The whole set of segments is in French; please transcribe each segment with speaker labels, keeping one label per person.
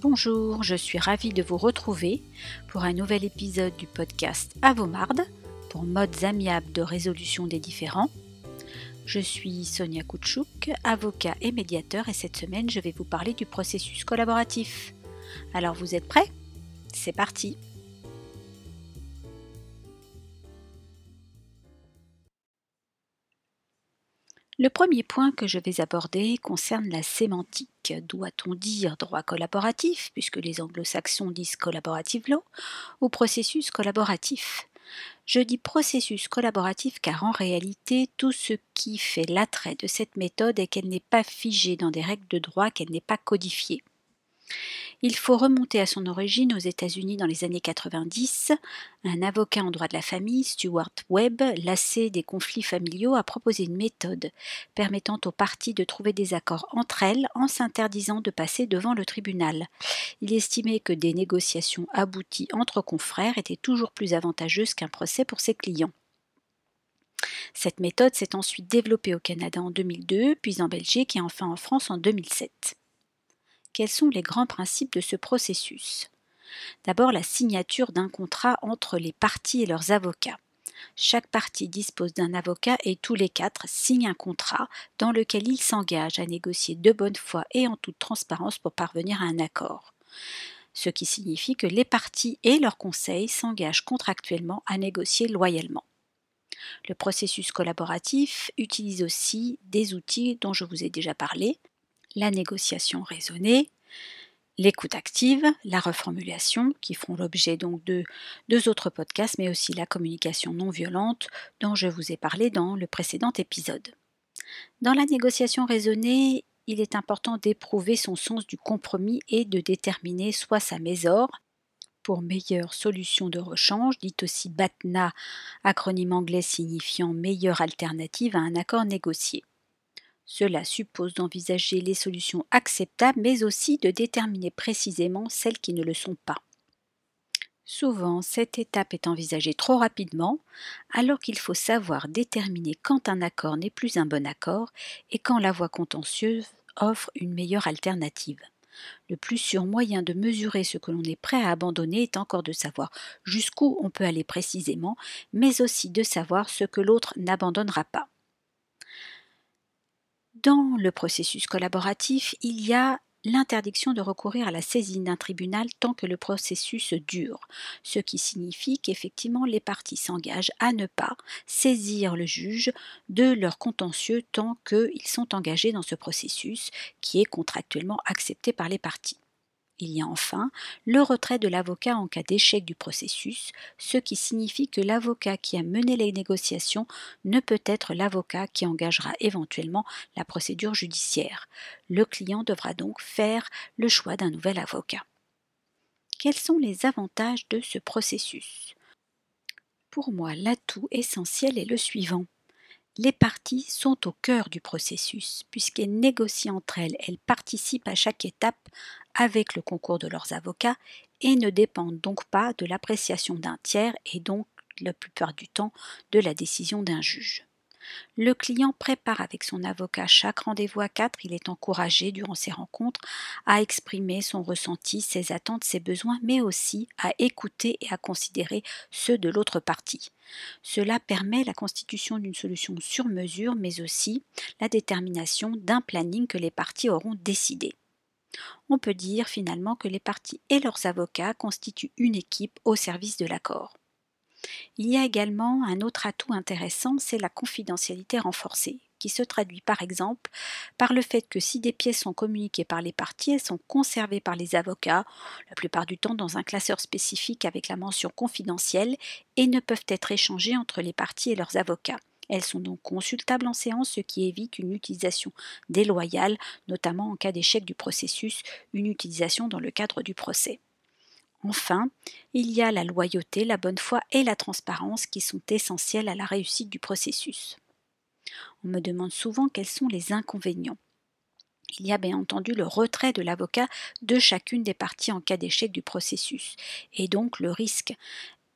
Speaker 1: Bonjour, je suis ravie de vous retrouver pour un nouvel épisode du podcast Avomarde pour modes amiables de résolution des différends. Je suis Sonia Koutchouk, avocat et médiateur et cette semaine je vais vous parler du processus collaboratif. Alors vous êtes prêts? C'est parti Le premier point que je vais aborder concerne la sémantique. Doit-on dire droit collaboratif, puisque les anglo-saxons disent collaborative law, ou processus collaboratif? Je dis processus collaboratif car en réalité, tout ce qui fait l'attrait de cette méthode est qu'elle n'est pas figée dans des règles de droit, qu'elle n'est pas codifiée. Il faut remonter à son origine aux États-Unis dans les années 90. Un avocat en droit de la famille, Stuart Webb, lassé des conflits familiaux, a proposé une méthode permettant aux parties de trouver des accords entre elles en s'interdisant de passer devant le tribunal. Il estimait que des négociations abouties entre confrères étaient toujours plus avantageuses qu'un procès pour ses clients. Cette méthode s'est ensuite développée au Canada en 2002, puis en Belgique et enfin en France en 2007. Quels sont les grands principes de ce processus? D'abord la signature d'un contrat entre les parties et leurs avocats. Chaque partie dispose d'un avocat et tous les quatre signent un contrat dans lequel ils s'engagent à négocier de bonne foi et en toute transparence pour parvenir à un accord. Ce qui signifie que les parties et leurs conseils s'engagent contractuellement à négocier loyalement. Le processus collaboratif utilise aussi des outils dont je vous ai déjà parlé, la négociation raisonnée, l'écoute active, la reformulation, qui feront l'objet donc de deux autres podcasts, mais aussi la communication non violente, dont je vous ai parlé dans le précédent épisode. Dans la négociation raisonnée, il est important d'éprouver son sens du compromis et de déterminer soit sa mésor, pour meilleure solution de rechange, dit aussi BATNA, acronyme anglais signifiant meilleure alternative à un accord négocié. Cela suppose d'envisager les solutions acceptables, mais aussi de déterminer précisément celles qui ne le sont pas. Souvent, cette étape est envisagée trop rapidement, alors qu'il faut savoir déterminer quand un accord n'est plus un bon accord et quand la voie contentieuse offre une meilleure alternative. Le plus sûr moyen de mesurer ce que l'on est prêt à abandonner est encore de savoir jusqu'où on peut aller précisément, mais aussi de savoir ce que l'autre n'abandonnera pas. Dans le processus collaboratif, il y a l'interdiction de recourir à la saisine d'un tribunal tant que le processus dure, ce qui signifie qu'effectivement les parties s'engagent à ne pas saisir le juge de leur contentieux tant qu'ils sont engagés dans ce processus qui est contractuellement accepté par les parties. Il y a enfin le retrait de l'avocat en cas d'échec du processus, ce qui signifie que l'avocat qui a mené les négociations ne peut être l'avocat qui engagera éventuellement la procédure judiciaire. Le client devra donc faire le choix d'un nouvel avocat. Quels sont les avantages de ce processus? Pour moi, l'atout essentiel est le suivant. Les parties sont au cœur du processus, puisqu'elles négocient entre elles, elles participent à chaque étape avec le concours de leurs avocats et ne dépendent donc pas de l'appréciation d'un tiers et donc la plupart du temps de la décision d'un juge. Le client prépare avec son avocat chaque rendez-vous à quatre. Il est encouragé durant ces rencontres à exprimer son ressenti, ses attentes, ses besoins, mais aussi à écouter et à considérer ceux de l'autre partie. Cela permet la constitution d'une solution sur mesure, mais aussi la détermination d'un planning que les parties auront décidé. On peut dire finalement que les parties et leurs avocats constituent une équipe au service de l'accord. Il y a également un autre atout intéressant, c'est la confidentialité renforcée, qui se traduit par exemple par le fait que si des pièces sont communiquées par les parties, elles sont conservées par les avocats, la plupart du temps dans un classeur spécifique avec la mention confidentielle, et ne peuvent être échangées entre les parties et leurs avocats. Elles sont donc consultables en séance, ce qui évite une utilisation déloyale, notamment en cas d'échec du processus, une utilisation dans le cadre du procès. Enfin, il y a la loyauté, la bonne foi et la transparence qui sont essentielles à la réussite du processus. On me demande souvent quels sont les inconvénients. Il y a bien entendu le retrait de l'avocat de chacune des parties en cas d'échec du processus, et donc le risque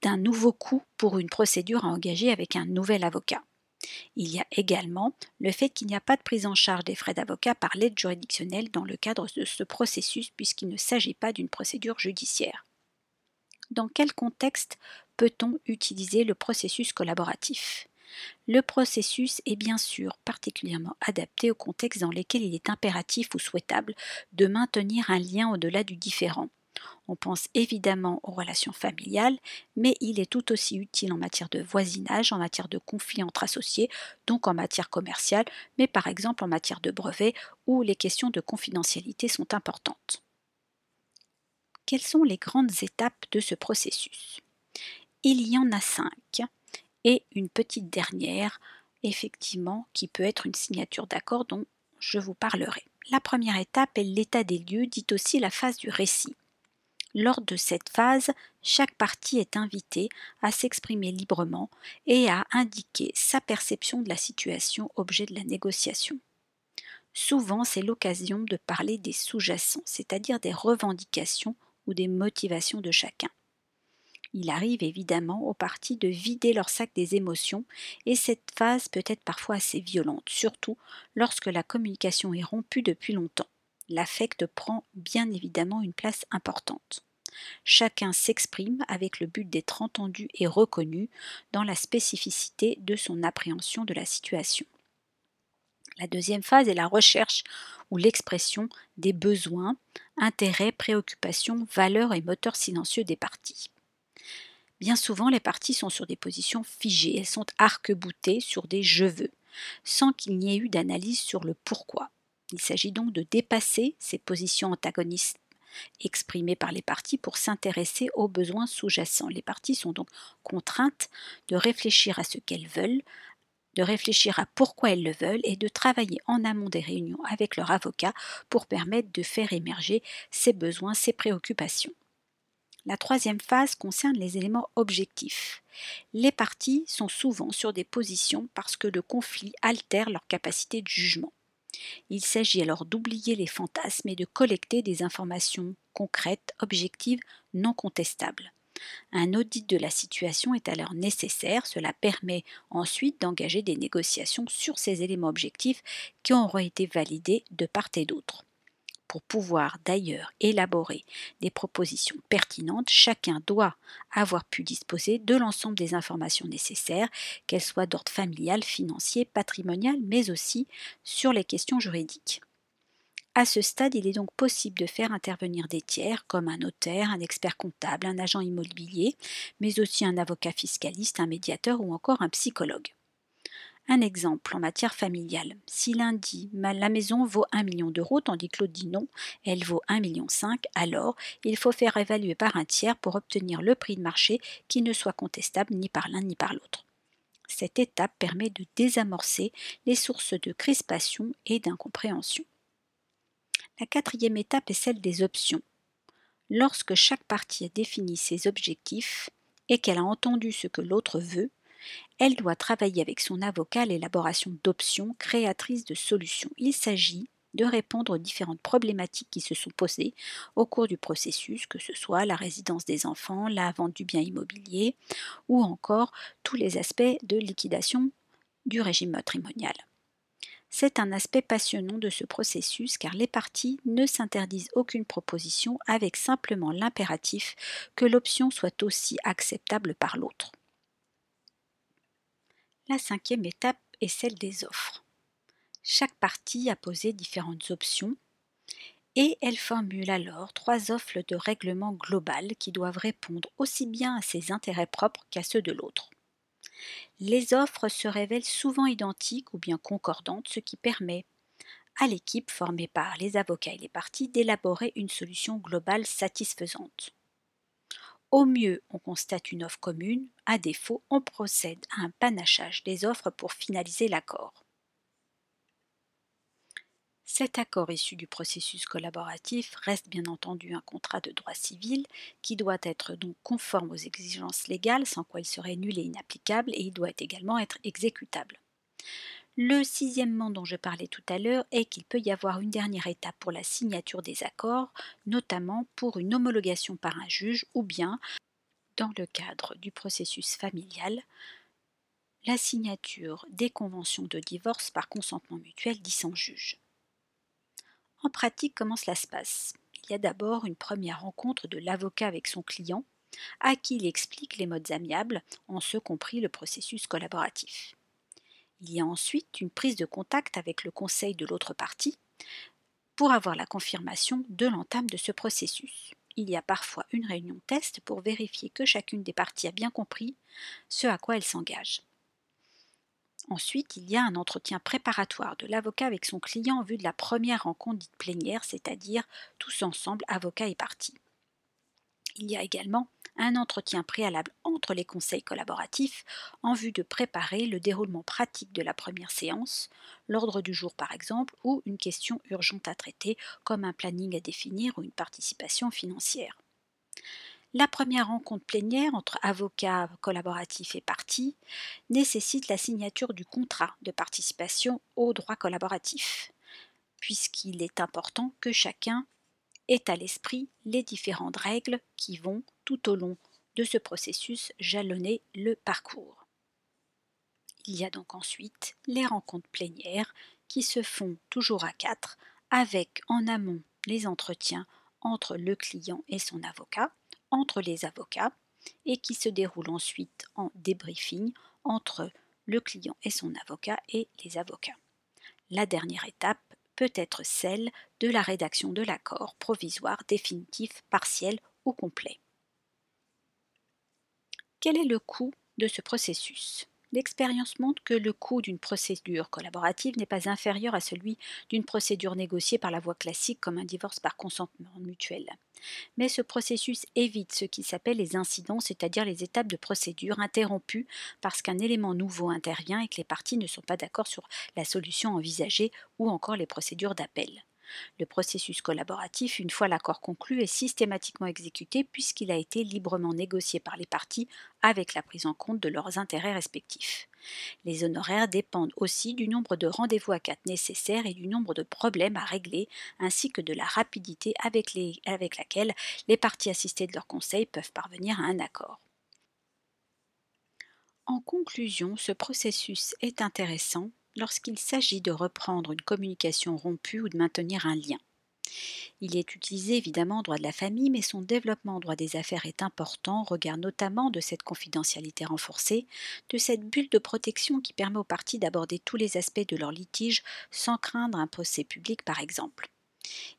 Speaker 1: d'un nouveau coût pour une procédure à engager avec un nouvel avocat. Il y a également le fait qu'il n'y a pas de prise en charge des frais d'avocat par l'aide juridictionnelle dans le cadre de ce processus puisqu'il ne s'agit pas d'une procédure judiciaire. Dans quel contexte peut-on utiliser le processus collaboratif? Le processus est bien sûr particulièrement adapté au contexte dans lequel il est impératif ou souhaitable de maintenir un lien au-delà du différent. On pense évidemment aux relations familiales, mais il est tout aussi utile en matière de voisinage, en matière de conflits entre associés, donc en matière commerciale, mais par exemple en matière de brevets où les questions de confidentialité sont importantes. Quelles sont les grandes étapes de ce processus? Il y en a cinq et une petite dernière, effectivement, qui peut être une signature d'accord dont je vous parlerai. La première étape est l'état des lieux, dit aussi la phase du récit. Lors de cette phase, chaque partie est invitée à s'exprimer librement et à indiquer sa perception de la situation objet de la négociation. Souvent, c'est l'occasion de parler des sous-jacents, c'est-à-dire des revendications ou des motivations de chacun. Il arrive évidemment aux parties de vider leur sac des émotions, et cette phase peut être parfois assez violente, surtout lorsque la communication est rompue depuis longtemps. L'affect prend bien évidemment une place importante. Chacun s'exprime avec le but d'être entendu et reconnu dans la spécificité de son appréhension de la situation. La deuxième phase est la recherche ou l'expression des besoins, intérêts, préoccupations, valeurs et moteurs silencieux des parties. Bien souvent, les parties sont sur des positions figées, elles sont arc-boutées sur des je veux, sans qu'il n'y ait eu d'analyse sur le pourquoi. Il s'agit donc de dépasser ces positions antagonistes exprimées par les parties pour s'intéresser aux besoins sous-jacents. Les parties sont donc contraintes de réfléchir à ce qu'elles veulent, de réfléchir à pourquoi elles le veulent et de travailler en amont des réunions avec leur avocat pour permettre de faire émerger ces besoins, ces préoccupations. La troisième phase concerne les éléments objectifs. Les parties sont souvent sur des positions parce que le conflit altère leur capacité de jugement. Il s'agit alors d'oublier les fantasmes et de collecter des informations concrètes, objectives, non contestables. Un audit de la situation est alors nécessaire, cela permet ensuite d'engager des négociations sur ces éléments objectifs qui auront été validés de part et d'autre. Pour pouvoir d'ailleurs élaborer des propositions pertinentes, chacun doit avoir pu disposer de l'ensemble des informations nécessaires, qu'elles soient d'ordre familial, financier, patrimonial, mais aussi sur les questions juridiques. À ce stade, il est donc possible de faire intervenir des tiers comme un notaire, un expert comptable, un agent immobilier, mais aussi un avocat fiscaliste, un médiateur ou encore un psychologue. Un exemple en matière familiale. Si l'un dit la maison vaut 1 million d'euros tandis que l'autre dit non, elle vaut 1,5 million, alors il faut faire évaluer par un tiers pour obtenir le prix de marché qui ne soit contestable ni par l'un ni par l'autre. Cette étape permet de désamorcer les sources de crispation et d'incompréhension. La quatrième étape est celle des options. Lorsque chaque partie a défini ses objectifs et qu'elle a entendu ce que l'autre veut, elle doit travailler avec son avocat à l'élaboration d'options créatrices de solutions. Il s'agit de répondre aux différentes problématiques qui se sont posées au cours du processus, que ce soit la résidence des enfants, la vente du bien immobilier ou encore tous les aspects de liquidation du régime matrimonial. C'est un aspect passionnant de ce processus car les parties ne s'interdisent aucune proposition avec simplement l'impératif que l'option soit aussi acceptable par l'autre. La cinquième étape est celle des offres. Chaque partie a posé différentes options et elle formule alors trois offres de règlement global qui doivent répondre aussi bien à ses intérêts propres qu'à ceux de l'autre. Les offres se révèlent souvent identiques ou bien concordantes, ce qui permet à l'équipe formée par les avocats et les parties d'élaborer une solution globale satisfaisante. Au mieux, on constate une offre commune, à défaut, on procède à un panachage des offres pour finaliser l'accord. Cet accord issu du processus collaboratif reste bien entendu un contrat de droit civil qui doit être donc conforme aux exigences légales sans quoi il serait nul et inapplicable et il doit également être exécutable. Le sixièmement dont je parlais tout à l'heure est qu'il peut y avoir une dernière étape pour la signature des accords, notamment pour une homologation par un juge ou bien, dans le cadre du processus familial, la signature des conventions de divorce par consentement mutuel dit sans juge. En pratique, comment cela se passe? Il y a d'abord une première rencontre de l'avocat avec son client, à qui il explique les modes amiables, en ce compris le processus collaboratif. Il y a ensuite une prise de contact avec le conseil de l'autre partie pour avoir la confirmation de l'entame de ce processus. Il y a parfois une réunion test pour vérifier que chacune des parties a bien compris ce à quoi elle s'engage. Ensuite, il y a un entretien préparatoire de l'avocat avec son client en vue de la première rencontre dite plénière, c'est-à-dire tous ensemble, avocat et partie. Il y a également un entretien préalable entre les conseils collaboratifs en vue de préparer le déroulement pratique de la première séance, l'ordre du jour par exemple, ou une question urgente à traiter comme un planning à définir ou une participation financière. La première rencontre plénière entre avocats collaboratifs et parties nécessite la signature du contrat de participation au droit collaboratif, puisqu'il est important que chacun ait à l'esprit les différentes règles qui vont, tout au long de ce processus, jalonner le parcours. Il y a donc ensuite les rencontres plénières qui se font toujours à quatre, avec en amont les entretiens entre le client et son avocat, entre les avocats et qui se déroule ensuite en débriefing entre le client et son avocat et les avocats. La dernière étape peut être celle de la rédaction de l'accord provisoire, définitif, partiel ou complet. Quel est le coût de ce processus? L'expérience montre que le coût d'une procédure collaborative n'est pas inférieur à celui d'une procédure négociée par la voie classique comme un divorce par consentement mutuel. Mais ce processus évite ce qui s'appelle les incidents, c'est-à-dire les étapes de procédure interrompues parce qu'un élément nouveau intervient et que les parties ne sont pas d'accord sur la solution envisagée ou encore les procédures d'appel. Le processus collaboratif, une fois l'accord conclu, est systématiquement exécuté puisqu'il a été librement négocié par les parties avec la prise en compte de leurs intérêts respectifs. Les honoraires dépendent aussi du nombre de rendez-vous à quatre nécessaires et du nombre de problèmes à régler, ainsi que de la rapidité avec, avec laquelle les parties assistées de leur conseil peuvent parvenir à un accord. En conclusion, ce processus est intéressant lorsqu'il s'agit de reprendre une communication rompue ou de maintenir un lien. Il est utilisé évidemment en droit de la famille, mais son développement en droit des affaires est important, regard notamment de cette confidentialité renforcée, de cette bulle de protection qui permet aux parties d'aborder tous les aspects de leur litige sans craindre un procès public par exemple.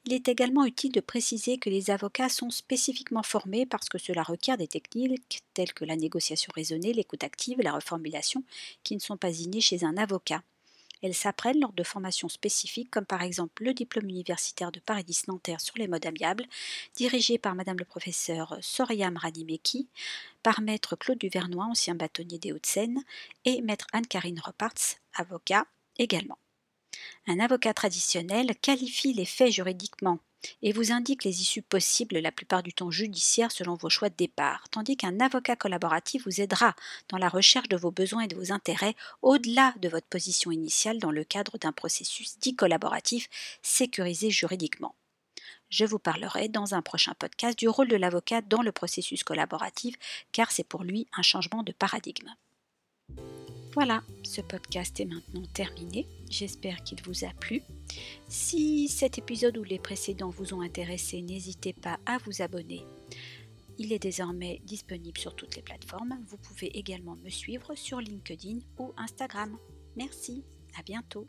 Speaker 1: Il est également utile de préciser que les avocats sont spécifiquement formés parce que cela requiert des techniques telles que la négociation raisonnée, l'écoute active la reformulation qui ne sont pas innées chez un avocat. Elles s'apprennent lors de formations spécifiques, comme par exemple le diplôme universitaire de Paris 10 Nanterre sur les modes amiables, dirigé par Madame le professeur Soriam Radimeki, par Maître Claude Duvernois, ancien bâtonnier des Hauts-de-Seine, et Maître Anne-Karine Repartz, avocat également. Un avocat traditionnel qualifie les faits juridiquement et vous indique les issues possibles, la plupart du temps judiciaires, selon vos choix de départ, tandis qu'un avocat collaboratif vous aidera dans la recherche de vos besoins et de vos intérêts au-delà de votre position initiale dans le cadre d'un processus dit collaboratif sécurisé juridiquement. Je vous parlerai dans un prochain podcast du rôle de l'avocat dans le processus collaboratif, car c'est pour lui un changement de paradigme. Voilà, ce podcast est maintenant terminé. J'espère qu'il vous a plu. Si cet épisode ou les précédents vous ont intéressé, n'hésitez pas à vous abonner. Il est désormais disponible sur toutes les plateformes. Vous pouvez également me suivre sur LinkedIn ou Instagram. Merci, à bientôt.